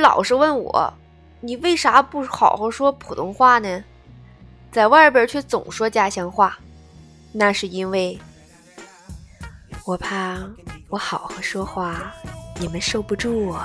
老是问我，你为啥不好好说普通话呢？在外边却总说家乡话，那是因为我怕我好好说话，你们受不住我。